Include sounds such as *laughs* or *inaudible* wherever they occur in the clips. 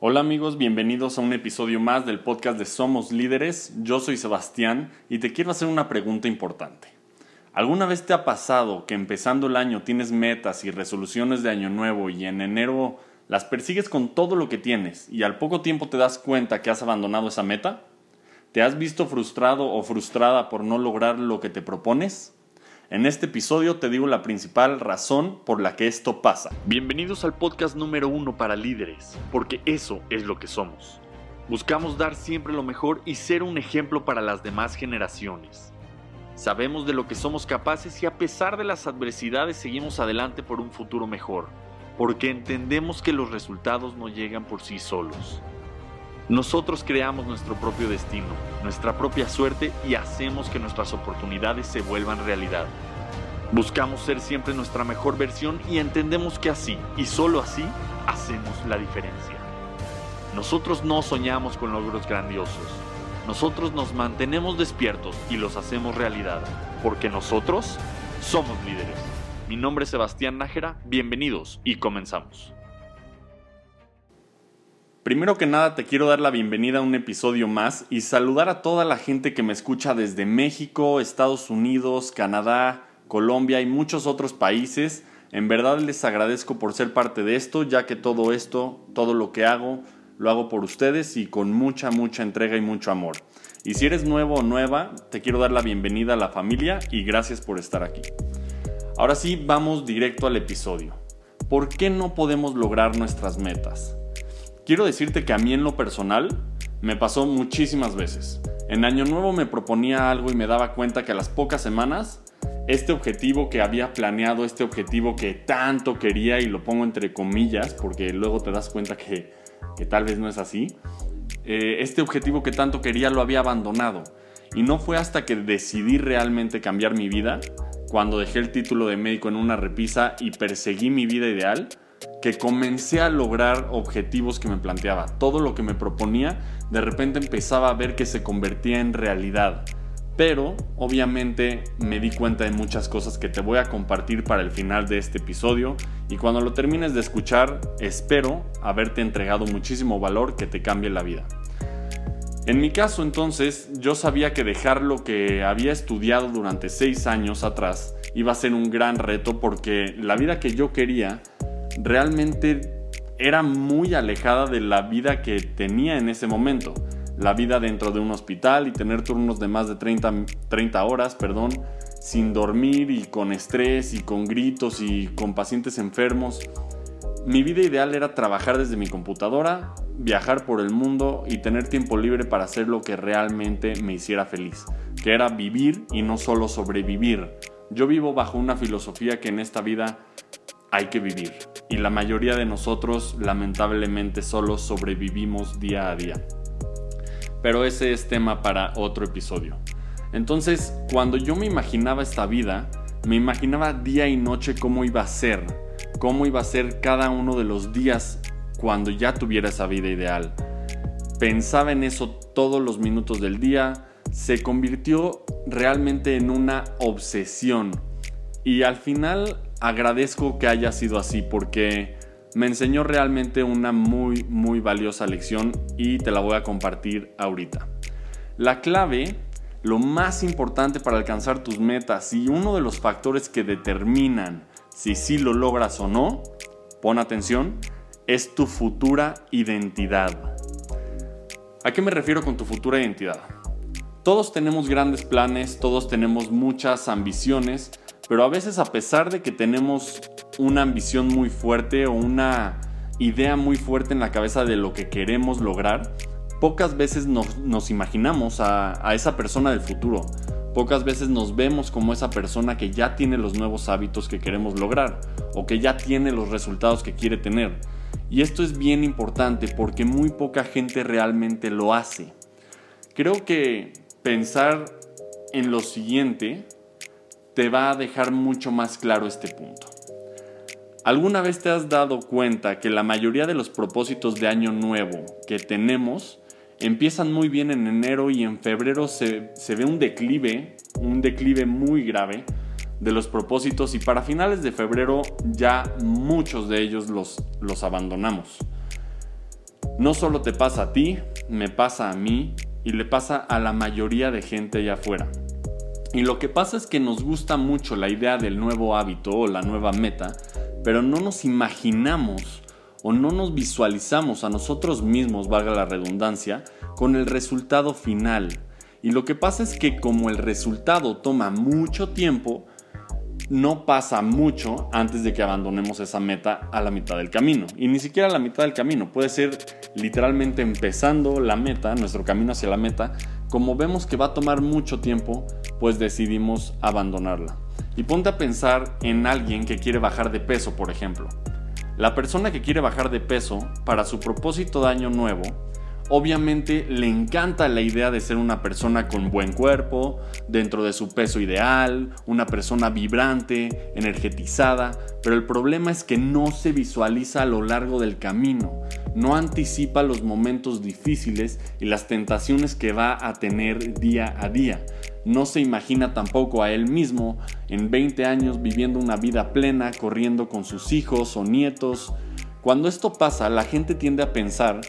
Hola amigos, bienvenidos a un episodio más del podcast de Somos Líderes. Yo soy Sebastián y te quiero hacer una pregunta importante. ¿Alguna vez te ha pasado que empezando el año tienes metas y resoluciones de año nuevo y en enero las persigues con todo lo que tienes y al poco tiempo te das cuenta que has abandonado esa meta? ¿Te has visto frustrado o frustrada por no lograr lo que te propones? En este episodio te digo la principal razón por la que esto pasa. Bienvenidos al podcast número uno para líderes, porque eso es lo que somos. Buscamos dar siempre lo mejor y ser un ejemplo para las demás generaciones. Sabemos de lo que somos capaces y a pesar de las adversidades seguimos adelante por un futuro mejor, porque entendemos que los resultados no llegan por sí solos. Nosotros creamos nuestro propio destino, nuestra propia suerte y hacemos que nuestras oportunidades se vuelvan realidad. Buscamos ser siempre nuestra mejor versión y entendemos que así, y solo así, hacemos la diferencia. Nosotros no soñamos con logros grandiosos. Nosotros nos mantenemos despiertos y los hacemos realidad, porque nosotros somos líderes. Mi nombre es Sebastián Nájera, bienvenidos y comenzamos. Primero que nada te quiero dar la bienvenida a un episodio más y saludar a toda la gente que me escucha desde México, Estados Unidos, Canadá, Colombia y muchos otros países. En verdad les agradezco por ser parte de esto, ya que todo esto, todo lo que hago, lo hago por ustedes y con mucha, mucha entrega y mucho amor. Y si eres nuevo o nueva, te quiero dar la bienvenida a la familia y gracias por estar aquí. Ahora sí, vamos directo al episodio. ¿Por qué no podemos lograr nuestras metas? Quiero decirte que a mí en lo personal me pasó muchísimas veces. En Año Nuevo me proponía algo y me daba cuenta que a las pocas semanas este objetivo que había planeado, este objetivo que tanto quería, y lo pongo entre comillas porque luego te das cuenta que, tal vez no es así, eh, este objetivo que tanto quería lo había abandonado. Y no fue hasta que decidí realmente cambiar mi vida, cuando dejé el título de médico en una repisa y perseguí mi vida ideal, que comencé a lograr objetivos que me planteaba. Todo lo que me proponía, de repente empezaba a ver que se convertía en realidad. Pero obviamente me di cuenta de muchas cosas que te voy a compartir para el final de este episodio y cuando lo termines de escuchar espero haberte entregado muchísimo valor que te cambie la vida. En mi caso entonces yo sabía que dejar lo que había estudiado durante seis años atrás iba a ser un gran reto porque la vida que yo quería realmente era muy alejada de la vida que tenía en ese momento. La vida dentro de un hospital y tener turnos de más de 30, 30 horas, perdón, sin dormir y con estrés y con gritos y con pacientes enfermos. Mi vida ideal era trabajar desde mi computadora, viajar por el mundo y tener tiempo libre para hacer lo que realmente me hiciera feliz, que era vivir y no solo sobrevivir. Yo vivo bajo una filosofía que en esta vida hay que vivir. Y la mayoría de nosotros lamentablemente solo sobrevivimos día a día. Pero ese es tema para otro episodio. Entonces, cuando yo me imaginaba esta vida, me imaginaba día y noche cómo iba a ser, cómo iba a ser cada uno de los días cuando ya tuviera esa vida ideal. Pensaba en eso todos los minutos del día, se convirtió realmente en una obsesión. Y al final agradezco que haya sido así porque me enseñó realmente una muy muy valiosa lección y te la voy a compartir ahorita. La clave, lo más importante para alcanzar tus metas y uno de los factores que determinan si sí lo logras o no, pon atención, es tu futura identidad. ¿A qué me refiero con tu futura identidad? Todos tenemos grandes planes, todos tenemos muchas ambiciones, pero a veces a pesar de que tenemos una ambición muy fuerte o una idea muy fuerte en la cabeza de lo que queremos lograr, pocas veces nos, imaginamos a, esa persona del futuro. Pocas veces nos vemos como esa persona que ya tiene los nuevos hábitos que queremos lograr o que ya tiene los resultados que quiere tener. Y esto es bien importante porque muy poca gente realmente lo hace. Creo que pensar en lo siguiente te va a dejar mucho más claro este punto. ¿Alguna vez te has dado cuenta que la mayoría de los propósitos de año nuevo que tenemos empiezan muy bien en enero y en febrero se, ve un declive, un declive muy grave de los propósitos y para finales de febrero ya muchos de ellos los, los abandonamos. No solo te pasa a ti, me pasa a mí y le pasa a la mayoría de gente allá afuera. Y lo que pasa es que nos gusta mucho la idea del nuevo hábito o la nueva meta, pero no nos imaginamos o no nos visualizamos a nosotros mismos, valga la redundancia, con el resultado final. Y lo que pasa es que como el resultado toma mucho tiempo, no pasa mucho antes de que abandonemos esa meta a la mitad del camino. Y ni siquiera a la mitad del camino, puede ser literalmente empezando la meta, nuestro camino hacia la meta. Como vemos que va a tomar mucho tiempo, pues decidimos abandonarla. Y ponte a pensar en alguien que quiere bajar de peso, por ejemplo. La persona que quiere bajar de peso, para su propósito de año nuevo, Obviamente le encanta la idea de ser una persona con buen cuerpo, dentro de su peso ideal, una persona vibrante, energetizada, pero el problema es que no se visualiza a lo largo del camino, no anticipa los momentos difíciles y las tentaciones que va a tener día a día. No se imagina tampoco a él mismo en 20 años viviendo una vida plena, corriendo con sus hijos o nietos. Cuando esto pasa, la gente tiende a pensar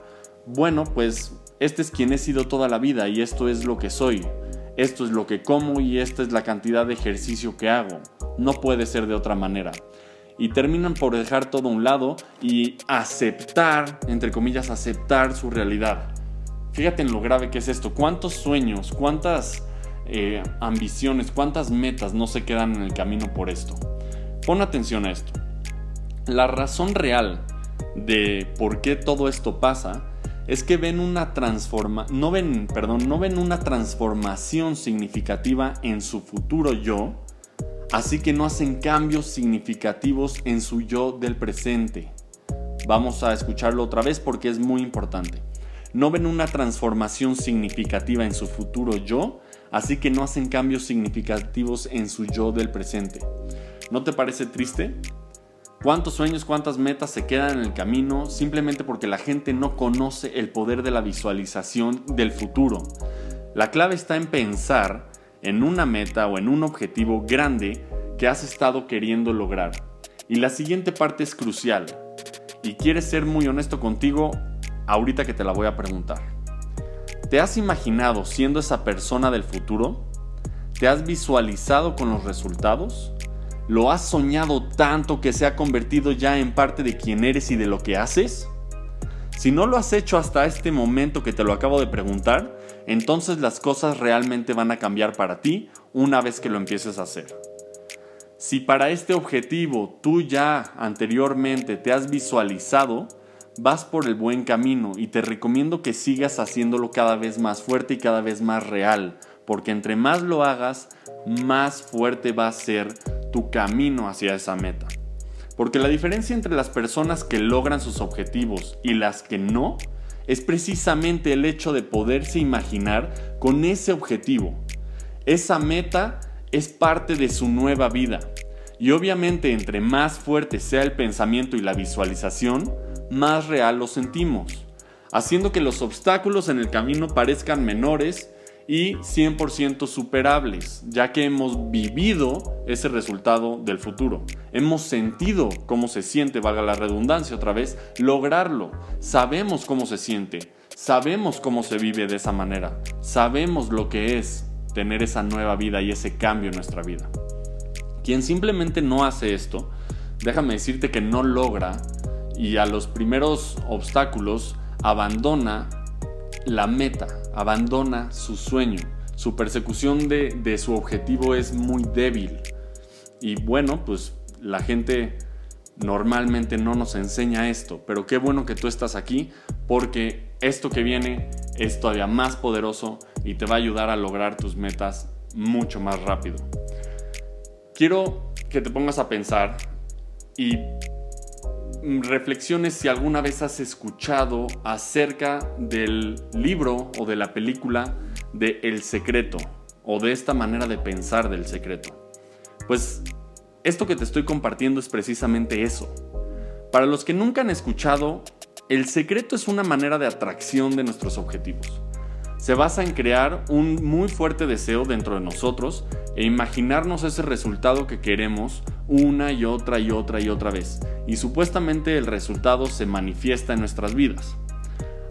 bueno, pues este es quien he sido toda la vida y esto es lo que soy. Esto es lo que como y esta es la cantidad de ejercicio que hago. No puede ser de otra manera. Y terminan por dejar todo a un lado y aceptar, entre comillas, aceptar su realidad. Fíjate en lo grave que es esto. ¿Cuántos sueños, cuántas eh, ambiciones, cuántas metas no se quedan en el camino por esto? Pon atención a esto. La razón real de por qué todo esto pasa es que ven una transforma no ven, perdón, no ven una transformación significativa en su futuro yo, así que no hacen cambios significativos en su yo del presente. Vamos a escucharlo otra vez porque es muy importante. No ven una transformación significativa en su futuro yo, así que no hacen cambios significativos en su yo del presente. ¿No te parece triste? ¿Cuántos sueños, cuántas metas se quedan en el camino simplemente porque la gente no conoce el poder de la visualización del futuro? La clave está en pensar en una meta o en un objetivo grande que has estado queriendo lograr. Y la siguiente parte es crucial. Y quieres ser muy honesto contigo ahorita que te la voy a preguntar. ¿Te has imaginado siendo esa persona del futuro? ¿Te has visualizado con los resultados? ¿Lo has soñado tanto que se ha convertido ya en parte de quien eres y de lo que haces? Si no lo has hecho hasta este momento que te lo acabo de preguntar, entonces las cosas realmente van a cambiar para ti una vez que lo empieces a hacer. Si para este objetivo tú ya anteriormente te has visualizado, vas por el buen camino y te recomiendo que sigas haciéndolo cada vez más fuerte y cada vez más real, porque entre más lo hagas, más fuerte va a ser tu camino hacia esa meta. Porque la diferencia entre las personas que logran sus objetivos y las que no es precisamente el hecho de poderse imaginar con ese objetivo. Esa meta es parte de su nueva vida. Y obviamente entre más fuerte sea el pensamiento y la visualización, más real lo sentimos, haciendo que los obstáculos en el camino parezcan menores y 100% superables, ya que hemos vivido ese resultado del futuro. Hemos sentido cómo se siente, valga la redundancia otra vez, lograrlo. Sabemos cómo se siente, sabemos cómo se vive de esa manera, sabemos lo que es tener esa nueva vida y ese cambio en nuestra vida. Quien simplemente no hace esto, déjame decirte que no logra y a los primeros obstáculos abandona la meta, abandona su sueño. Su persecución de, su objetivo es muy débil. Y bueno, pues la gente normalmente no nos enseña esto, pero qué bueno que tú estás aquí porque esto que viene es todavía más poderoso y te va a ayudar a lograr tus metas mucho más rápido. Quiero que te pongas a pensar y reflexiones si alguna vez has escuchado acerca del libro o de la película de El Secreto o de esta manera de pensar del secreto. Pues esto que te estoy compartiendo es precisamente eso. Para los que nunca han escuchado, el secreto es una manera de atracción de nuestros objetivos se basa en crear un muy fuerte deseo dentro de nosotros e imaginarnos ese resultado que queremos una y otra y otra y otra vez. Y supuestamente el resultado se manifiesta en nuestras vidas.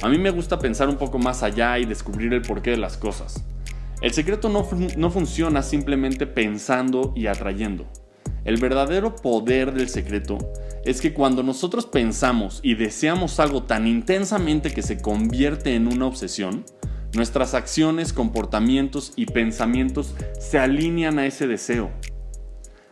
A mí me gusta pensar un poco más allá y descubrir el porqué de las cosas. El secreto no, no funciona simplemente pensando y atrayendo. El verdadero poder del secreto es que cuando nosotros pensamos y deseamos algo tan intensamente que se convierte en una obsesión, nuestras acciones, comportamientos y pensamientos se alinean a ese deseo.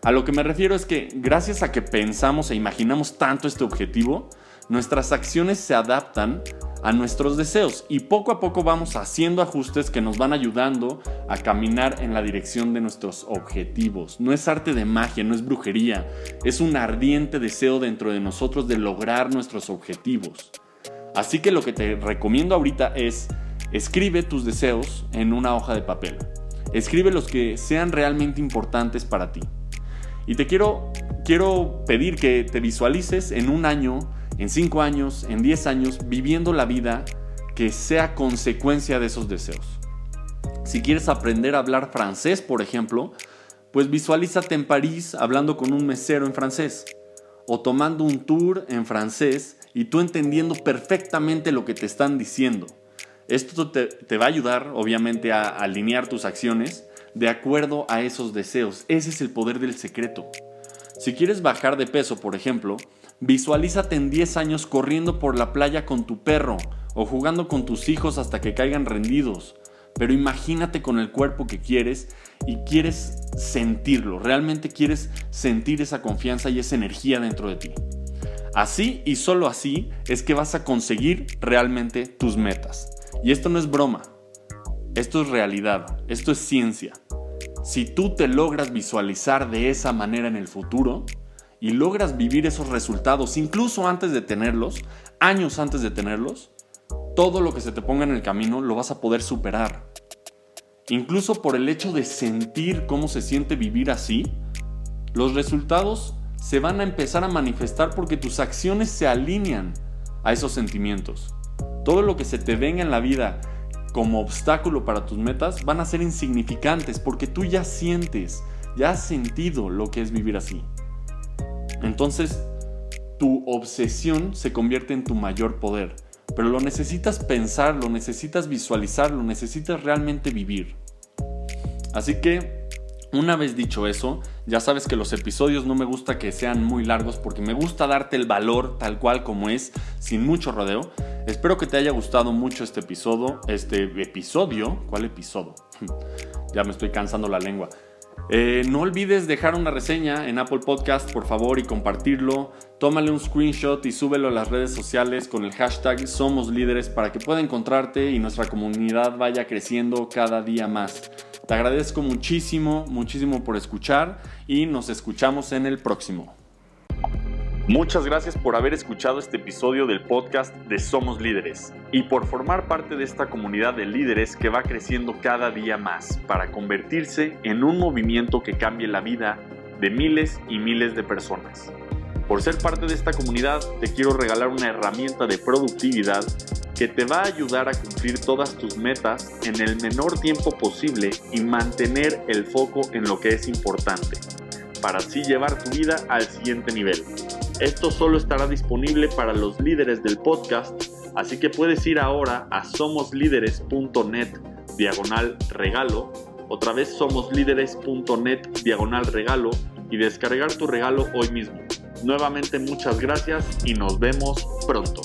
A lo que me refiero es que gracias a que pensamos e imaginamos tanto este objetivo, nuestras acciones se adaptan a nuestros deseos y poco a poco vamos haciendo ajustes que nos van ayudando a caminar en la dirección de nuestros objetivos. No es arte de magia, no es brujería, es un ardiente deseo dentro de nosotros de lograr nuestros objetivos. Así que lo que te recomiendo ahorita es escribe tus deseos en una hoja de papel. Escribe los que sean realmente importantes para ti. Y te quiero, quiero pedir que te visualices en un año en 5 años, en 10 años, viviendo la vida que sea consecuencia de esos deseos. Si quieres aprender a hablar francés, por ejemplo, pues visualízate en París hablando con un mesero en francés o tomando un tour en francés y tú entendiendo perfectamente lo que te están diciendo. Esto te, va a ayudar, obviamente, a alinear tus acciones de acuerdo a esos deseos. Ese es el poder del secreto. Si quieres bajar de peso, por ejemplo, Visualízate en 10 años corriendo por la playa con tu perro o jugando con tus hijos hasta que caigan rendidos. Pero imagínate con el cuerpo que quieres y quieres sentirlo, realmente quieres sentir esa confianza y esa energía dentro de ti. Así y solo así es que vas a conseguir realmente tus metas. Y esto no es broma, esto es realidad, esto es ciencia. Si tú te logras visualizar de esa manera en el futuro, y logras vivir esos resultados, incluso antes de tenerlos, años antes de tenerlos, todo lo que se te ponga en el camino lo vas a poder superar. Incluso por el hecho de sentir cómo se siente vivir así, los resultados se van a empezar a manifestar porque tus acciones se alinean a esos sentimientos. Todo lo que se te venga en la vida como obstáculo para tus metas van a ser insignificantes porque tú ya sientes, ya has sentido lo que es vivir así. Entonces, tu obsesión se convierte en tu mayor poder. Pero lo necesitas pensar, lo necesitas visualizar, lo necesitas realmente vivir. Así que, una vez dicho eso, ya sabes que los episodios no me gusta que sean muy largos porque me gusta darte el valor tal cual como es, sin mucho rodeo. Espero que te haya gustado mucho este episodio, este episodio, ¿cuál episodio? *laughs* ya me estoy cansando la lengua. Eh, no olvides dejar una reseña en Apple Podcast, por favor, y compartirlo. Tómale un screenshot y súbelo a las redes sociales con el hashtag Somos Líderes para que pueda encontrarte y nuestra comunidad vaya creciendo cada día más. Te agradezco muchísimo, muchísimo por escuchar y nos escuchamos en el próximo. Muchas gracias por haber escuchado este episodio del podcast de Somos Líderes y por formar parte de esta comunidad de líderes que va creciendo cada día más para convertirse en un movimiento que cambie la vida de miles y miles de personas. Por ser parte de esta comunidad te quiero regalar una herramienta de productividad que te va a ayudar a cumplir todas tus metas en el menor tiempo posible y mantener el foco en lo que es importante, para así llevar tu vida al siguiente nivel. Esto solo estará disponible para los líderes del podcast, así que puedes ir ahora a somoslíderes.net diagonal regalo, otra vez somoslíderes.net diagonal regalo y descargar tu regalo hoy mismo. Nuevamente muchas gracias y nos vemos pronto.